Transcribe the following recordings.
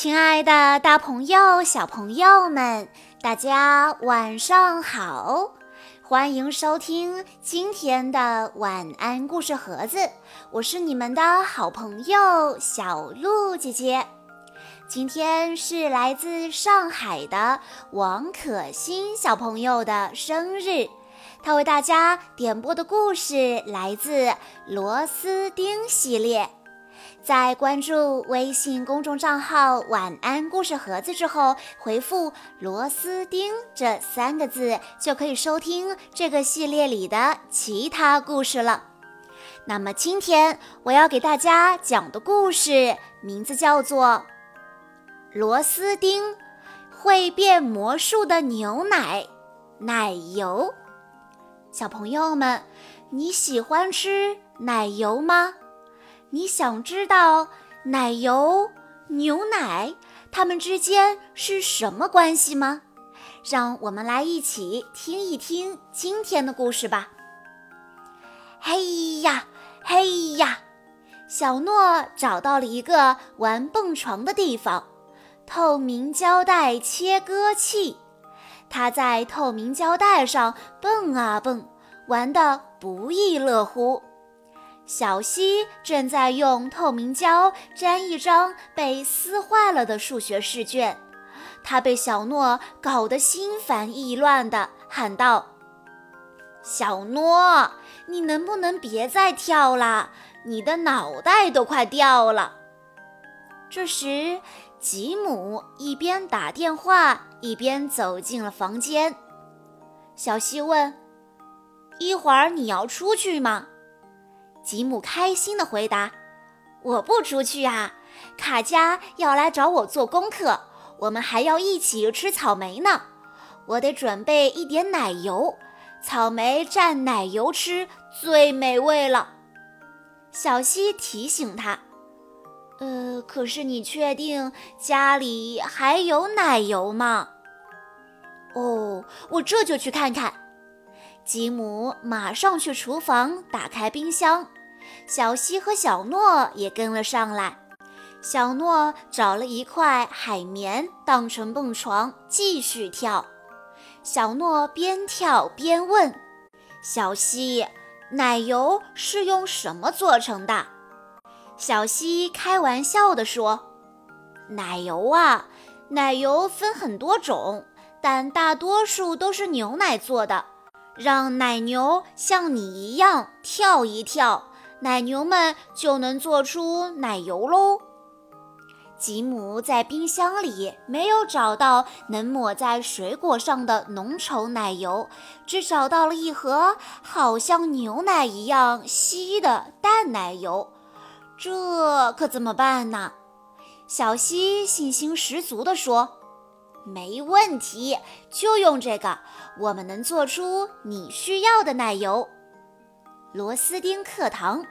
亲爱的，大朋友、小朋友们，大家晚上好！欢迎收听今天的晚安故事盒子，我是你们的好朋友小鹿姐姐。今天是来自上海的王可欣小朋友的生日，他为大家点播的故事来自《螺丝钉》系列。在关注微信公众账号“晚安故事盒子”之后，回复“螺丝钉”这三个字，就可以收听这个系列里的其他故事了。那么今天我要给大家讲的故事名字叫做《螺丝钉会变魔术的牛奶奶油》。小朋友们，你喜欢吃奶油吗？你想知道奶油、牛奶它们之间是什么关系吗？让我们来一起听一听今天的故事吧。嘿呀，嘿呀，小诺找到了一个玩蹦床的地方——透明胶带切割器。他在透明胶带上蹦啊蹦，玩得不亦乐乎。小西正在用透明胶粘一张被撕坏了的数学试卷，他被小诺搞得心烦意乱的，喊道：“小诺，你能不能别再跳了？你的脑袋都快掉了。”这时，吉姆一边打电话一边走进了房间。小西问：“一会儿你要出去吗？”吉姆开心地回答：“我不出去啊，卡佳要来找我做功课，我们还要一起吃草莓呢。我得准备一点奶油，草莓蘸奶油吃最美味了。”小西提醒他：“呃，可是你确定家里还有奶油吗？”“哦，我这就去看看。”吉姆马上去厨房打开冰箱，小西和小诺也跟了上来。小诺找了一块海绵当成蹦床，继续跳。小诺边跳边问小西：“奶油是用什么做成的？”小西开玩笑地说：“奶油啊，奶油分很多种，但大多数都是牛奶做的。”让奶牛像你一样跳一跳，奶牛们就能做出奶油喽。吉姆在冰箱里没有找到能抹在水果上的浓稠奶油，只找到了一盒好像牛奶一样稀的淡奶油。这可怎么办呢？小西信心十足地说。没问题，就用这个，我们能做出你需要的奶油。螺丝钉课堂，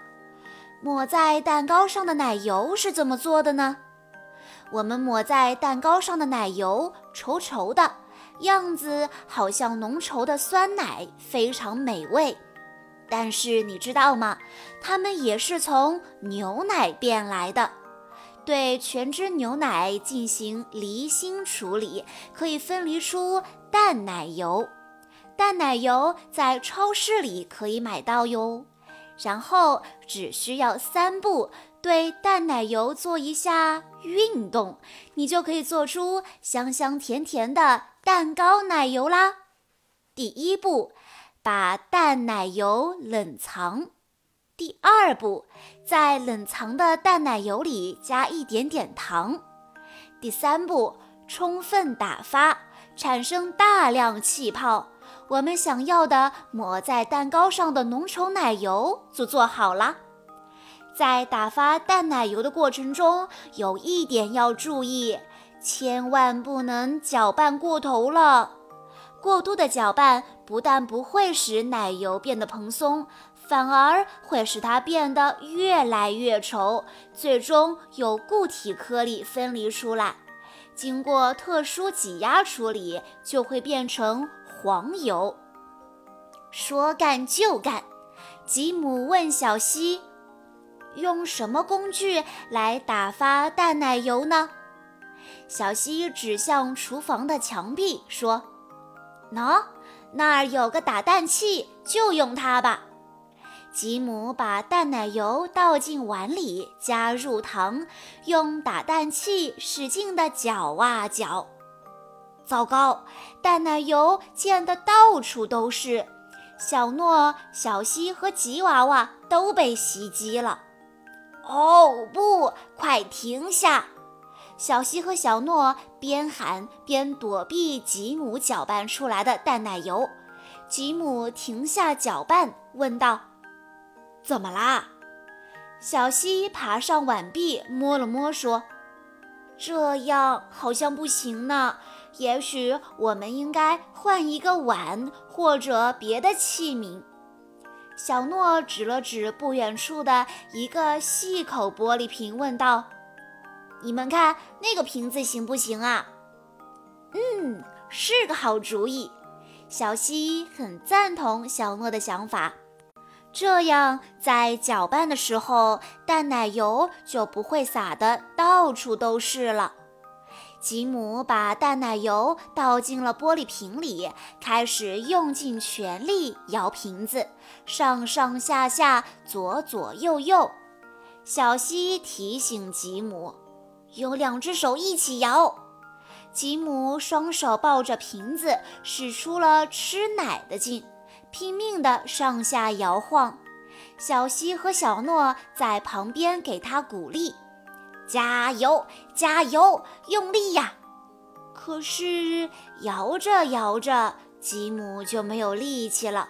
抹在蛋糕上的奶油是怎么做的呢？我们抹在蛋糕上的奶油稠稠的，样子好像浓稠的酸奶，非常美味。但是你知道吗？它们也是从牛奶变来的。对全脂牛奶进行离心处理，可以分离出淡奶油。淡奶油在超市里可以买到哟。然后只需要三步，对淡奶油做一下运动，你就可以做出香香甜甜的蛋糕奶油啦。第一步，把淡奶油冷藏。第二步，在冷藏的淡奶油里加一点点糖。第三步，充分打发，产生大量气泡。我们想要的抹在蛋糕上的浓稠奶油就做好了。在打发淡奶油的过程中，有一点要注意，千万不能搅拌过头了。过度的搅拌不但不会使奶油变得蓬松。反而会使它变得越来越稠，最终有固体颗粒分离出来。经过特殊挤压处理，就会变成黄油。说干就干，吉姆问小西：“用什么工具来打发淡奶油呢？”小溪指向厨房的墙壁说：“喏，那儿有个打蛋器，就用它吧。”吉姆把淡奶油倒进碗里，加入糖，用打蛋器使劲地搅啊搅。糟糕，淡奶油溅得到处都是，小诺、小西和吉娃娃都被袭击了。哦不，快停下！小西和小诺边喊边躲避吉姆搅拌出来的淡奶油。吉姆停下搅拌，问道。怎么啦？小西爬上碗壁，摸了摸，说：“这样好像不行呢。也许我们应该换一个碗或者别的器皿。”小诺指了指不远处的一个细口玻璃瓶，问道：“你们看那个瓶子行不行啊？”“嗯，是个好主意。”小溪很赞同小诺的想法。这样，在搅拌的时候，淡奶油就不会洒得到处都是了。吉姆把淡奶油倒进了玻璃瓶里，开始用尽全力摇瓶子，上上下下，左左右右。小西提醒吉姆，有两只手一起摇。吉姆双手抱着瓶子，使出了吃奶的劲。拼命地上下摇晃，小西和小诺在旁边给他鼓励：“加油，加油，用力呀！”可是摇着摇着，吉姆就没有力气了。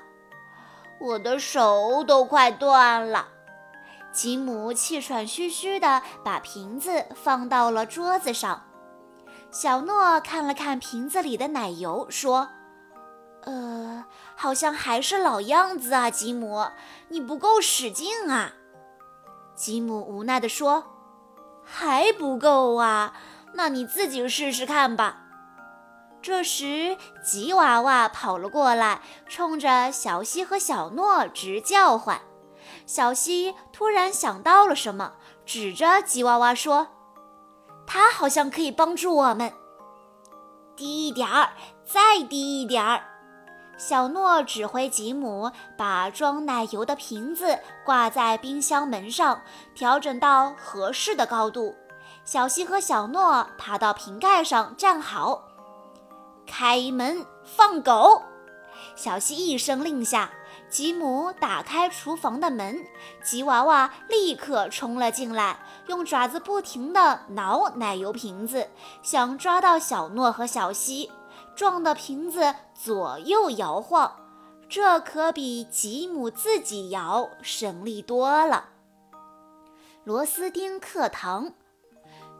我的手都快断了。吉姆气喘吁吁地把瓶子放到了桌子上。小诺看了看瓶子里的奶油，说。呃，好像还是老样子啊，吉姆，你不够使劲啊。吉姆无奈地说：“还不够啊，那你自己试试看吧。”这时，吉娃娃跑了过来，冲着小西和小诺直叫唤。小西突然想到了什么，指着吉娃娃说：“它好像可以帮助我们。”低一点儿，再低一点儿。小诺指挥吉姆把装奶油的瓶子挂在冰箱门上，调整到合适的高度。小西和小诺爬到瓶盖上站好，开门放狗。小西一声令下，吉姆打开厨房的门，吉娃娃立刻冲了进来，用爪子不停地挠奶油瓶子，想抓到小诺和小西。撞的瓶子左右摇晃，这可比吉姆自己摇省力多了。螺丝钉课堂：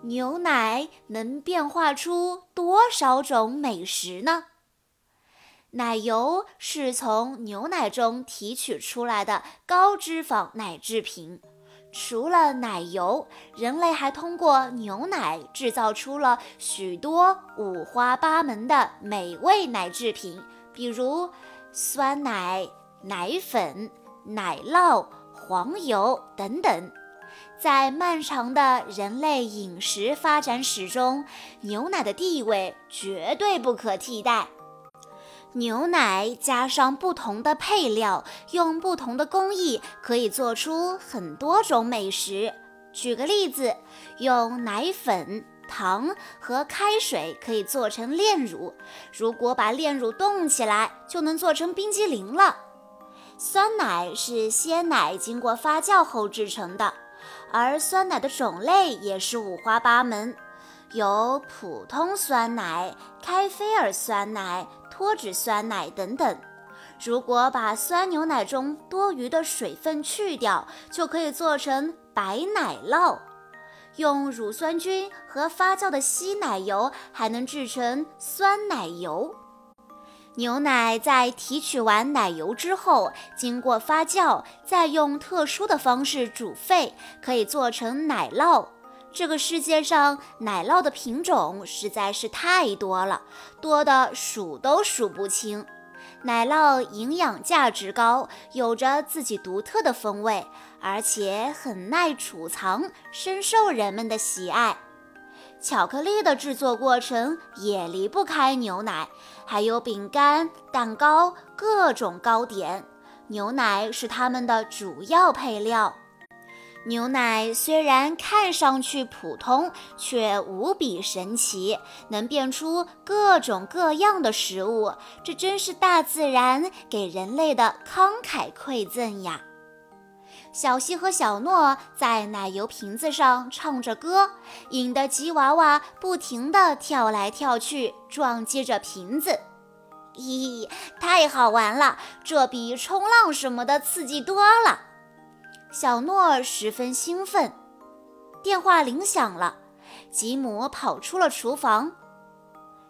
牛奶能变化出多少种美食呢？奶油是从牛奶中提取出来的高脂肪奶制品。除了奶油，人类还通过牛奶制造出了许多五花八门的美味奶制品，比如酸奶、奶粉、奶酪、黄油等等。在漫长的人类饮食发展史中，牛奶的地位绝对不可替代。牛奶加上不同的配料，用不同的工艺，可以做出很多种美食。举个例子，用奶粉、糖和开水可以做成炼乳。如果把炼乳冻起来，就能做成冰激凌了。酸奶是鲜奶经过发酵后制成的，而酸奶的种类也是五花八门，有普通酸奶、开菲尔酸奶。脱脂酸奶等等，如果把酸牛奶中多余的水分去掉，就可以做成白奶酪。用乳酸菌和发酵的稀奶油，还能制成酸奶油。牛奶在提取完奶油之后，经过发酵，再用特殊的方式煮沸，可以做成奶酪。这个世界上奶酪的品种实在是太多了，多的数都数不清。奶酪营养价值高，有着自己独特的风味，而且很耐储藏，深受人们的喜爱。巧克力的制作过程也离不开牛奶，还有饼干、蛋糕、各种糕点。牛奶是它们的主要配料。牛奶虽然看上去普通，却无比神奇，能变出各种各样的食物。这真是大自然给人类的慷慨馈赠呀！小西和小诺在奶油瓶子上唱着歌，引得吉娃娃不停地跳来跳去，撞击着瓶子。咦，太好玩了！这比冲浪什么的刺激多了。小诺十分兴奋。电话铃响了，吉姆跑出了厨房。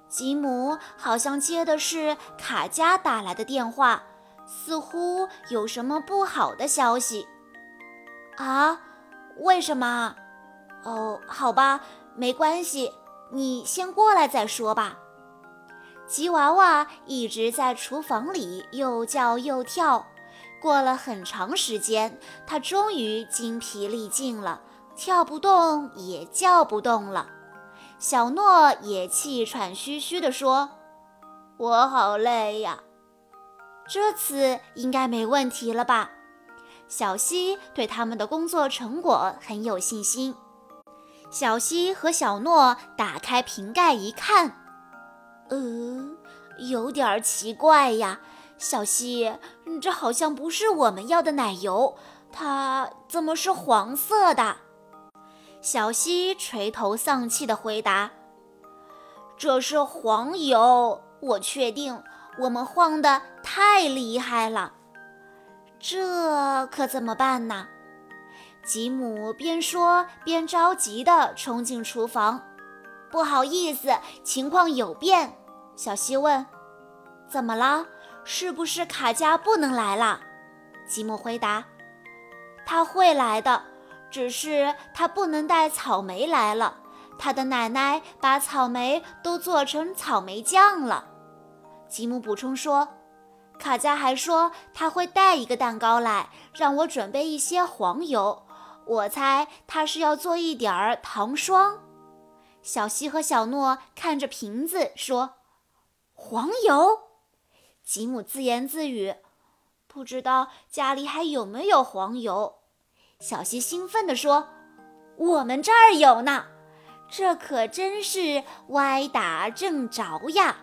吉姆好像接的是卡佳打来的电话，似乎有什么不好的消息。啊？为什么？哦，好吧，没关系，你先过来再说吧。吉娃娃一直在厨房里又叫又跳。过了很长时间，他终于精疲力尽了，跳不动也叫不动了。小诺也气喘吁吁地说：“我好累呀。”这次应该没问题了吧？小西对他们的工作成果很有信心。小西和小诺打开瓶盖一看，呃，有点奇怪呀。小西，这好像不是我们要的奶油，它怎么是黄色的？小西垂头丧气地回答：“这是黄油，我确定我们晃得太厉害了。这可怎么办呢？”吉姆边说边着急地冲进厨房。“不好意思，情况有变。”小西问：“怎么了？”是不是卡佳不能来了？吉姆回答：“他会来的，只是他不能带草莓来了。他的奶奶把草莓都做成草莓酱了。”吉姆补充说：“卡佳还说他会带一个蛋糕来，让我准备一些黄油。我猜他是要做一点儿糖霜。”小西和小诺看着瓶子说：“黄油。”吉姆自言自语：“不知道家里还有没有黄油。”小西兴奋地说：“我们这儿有呢，这可真是歪打正着呀！”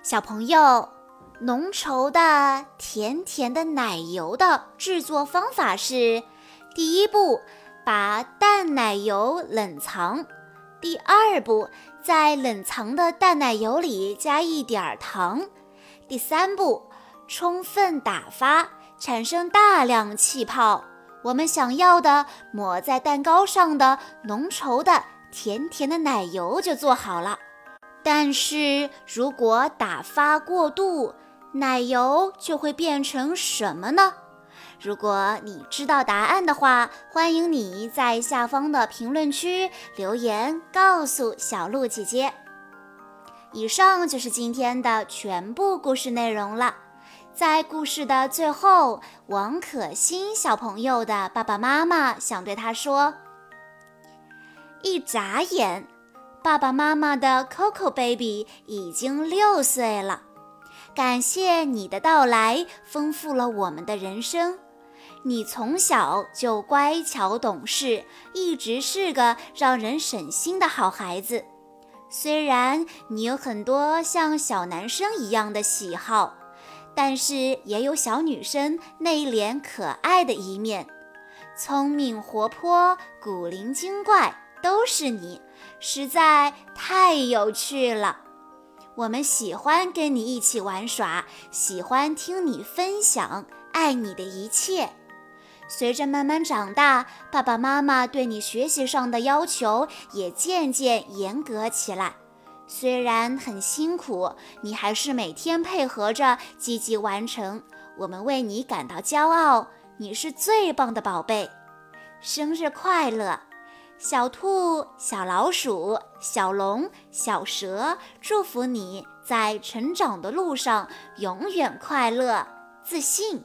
小朋友，浓稠的、甜甜的奶油的制作方法是：第一步，把淡奶油冷藏；第二步，在冷藏的淡奶油里加一点糖。第三步，充分打发，产生大量气泡。我们想要的抹在蛋糕上的浓稠的、甜甜的奶油就做好了。但是如果打发过度，奶油就会变成什么呢？如果你知道答案的话，欢迎你在下方的评论区留言告诉小鹿姐姐。以上就是今天的全部故事内容了。在故事的最后，王可欣小朋友的爸爸妈妈想对他说：一眨眼，爸爸妈妈的 Coco Baby 已经六岁了。感谢你的到来，丰富了我们的人生。你从小就乖巧懂事，一直是个让人省心的好孩子。虽然你有很多像小男生一样的喜好，但是也有小女生内敛可爱的一面。聪明活泼、古灵精怪都是你，实在太有趣了。我们喜欢跟你一起玩耍，喜欢听你分享，爱你的一切。随着慢慢长大，爸爸妈妈对你学习上的要求也渐渐严格起来。虽然很辛苦，你还是每天配合着积极完成。我们为你感到骄傲，你是最棒的宝贝。生日快乐，小兔、小老鼠、小龙、小蛇！祝福你在成长的路上永远快乐、自信。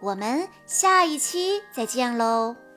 我们下一期再见喽！